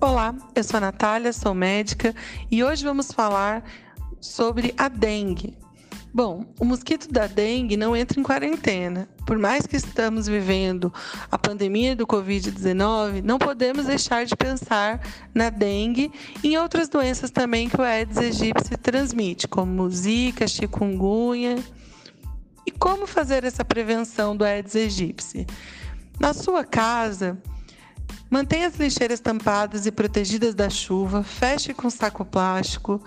Olá, eu sou a Natália, sou médica e hoje vamos falar sobre a dengue. Bom, o mosquito da dengue não entra em quarentena. Por mais que estamos vivendo a pandemia do Covid-19, não podemos deixar de pensar na dengue e em outras doenças também que o Aedes aegypti transmite, como zika, chikungunya. E como fazer essa prevenção do Aedes aegypti? Na sua casa, mantenha as lixeiras tampadas e protegidas da chuva, feche com saco plástico,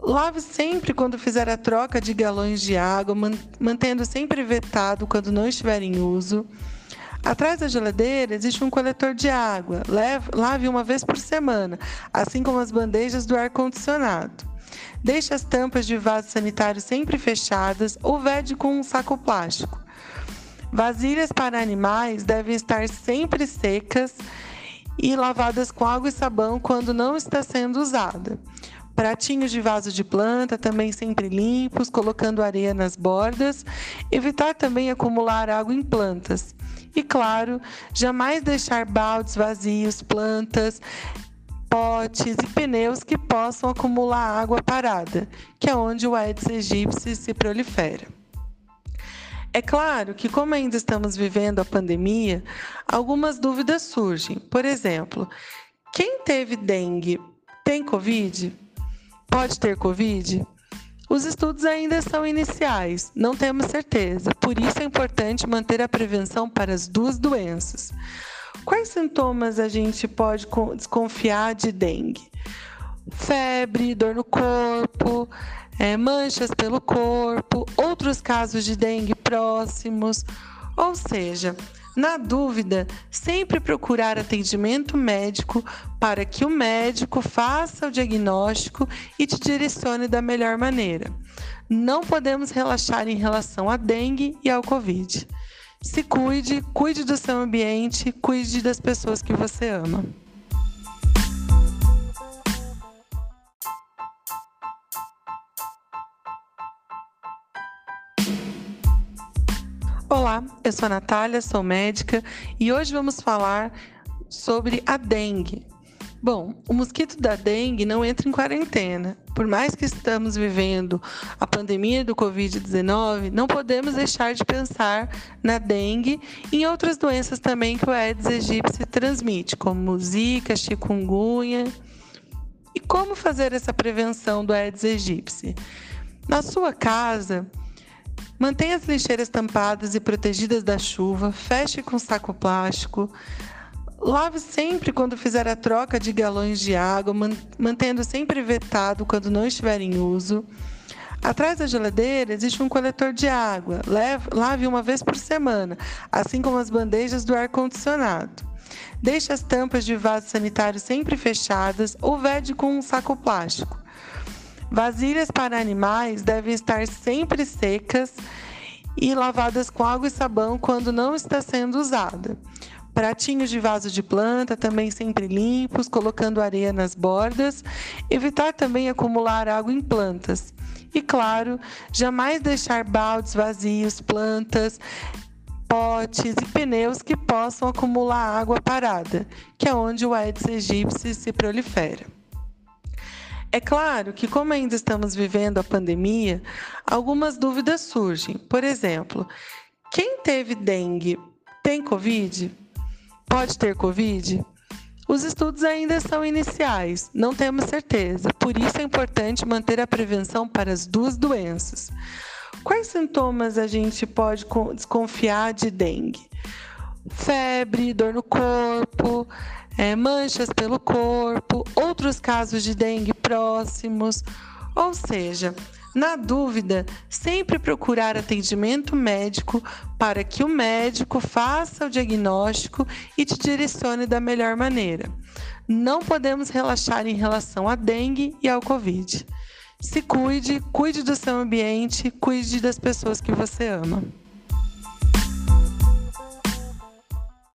Lave sempre quando fizer a troca de galões de água, mantendo sempre vetado quando não estiver em uso. Atrás da geladeira existe um coletor de água. Lave uma vez por semana, assim como as bandejas do ar-condicionado. Deixe as tampas de vaso sanitário sempre fechadas ou vede com um saco plástico. Vasilhas para animais devem estar sempre secas e lavadas com água e sabão quando não está sendo usada. Pratinhos de vaso de planta também sempre limpos, colocando areia nas bordas. Evitar também acumular água em plantas. E claro, jamais deixar baldes vazios, plantas, potes e pneus que possam acumular água parada, que é onde o Aedes aegypti se prolifera. É claro que, como ainda estamos vivendo a pandemia, algumas dúvidas surgem. Por exemplo, quem teve dengue tem Covid? Pode ter Covid? Os estudos ainda são iniciais, não temos certeza, por isso é importante manter a prevenção para as duas doenças. Quais sintomas a gente pode desconfiar de dengue? Febre, dor no corpo, é, manchas pelo corpo, outros casos de dengue próximos, ou seja, na dúvida, sempre procurar atendimento médico para que o médico faça o diagnóstico e te direcione da melhor maneira. Não podemos relaxar em relação à dengue e ao Covid. Se cuide, cuide do seu ambiente, cuide das pessoas que você ama. Olá, eu sou a Natália, sou médica e hoje vamos falar sobre a dengue. Bom, o mosquito da dengue não entra em quarentena. Por mais que estamos vivendo a pandemia do Covid-19, não podemos deixar de pensar na dengue e em outras doenças também que o Aedes aegypti transmite, como zika, chikungunya. E como fazer essa prevenção do Aedes aegypti? Na sua casa, Mantenha as lixeiras tampadas e protegidas da chuva, feche com saco plástico. Lave sempre quando fizer a troca de galões de água, mantendo sempre vetado quando não estiver em uso. Atrás da geladeira existe um coletor de água. Lave uma vez por semana, assim como as bandejas do ar-condicionado. Deixe as tampas de vaso sanitário sempre fechadas ou vede com um saco plástico. Vasilhas para animais devem estar sempre secas e lavadas com água e sabão quando não está sendo usada. Pratinhos de vaso de planta também sempre limpos, colocando areia nas bordas. Evitar também acumular água em plantas. E claro, jamais deixar baldes vazios, plantas, potes e pneus que possam acumular água parada, que é onde o Aedes aegypti se prolifera. É claro que, como ainda estamos vivendo a pandemia, algumas dúvidas surgem. Por exemplo, quem teve dengue tem Covid? Pode ter Covid? Os estudos ainda são iniciais, não temos certeza, por isso é importante manter a prevenção para as duas doenças. Quais sintomas a gente pode desconfiar de dengue? Febre, dor no corpo, é, manchas pelo corpo, outros casos de dengue próximos. Ou seja, na dúvida, sempre procurar atendimento médico para que o médico faça o diagnóstico e te direcione da melhor maneira. Não podemos relaxar em relação à dengue e ao Covid. Se cuide, cuide do seu ambiente, cuide das pessoas que você ama.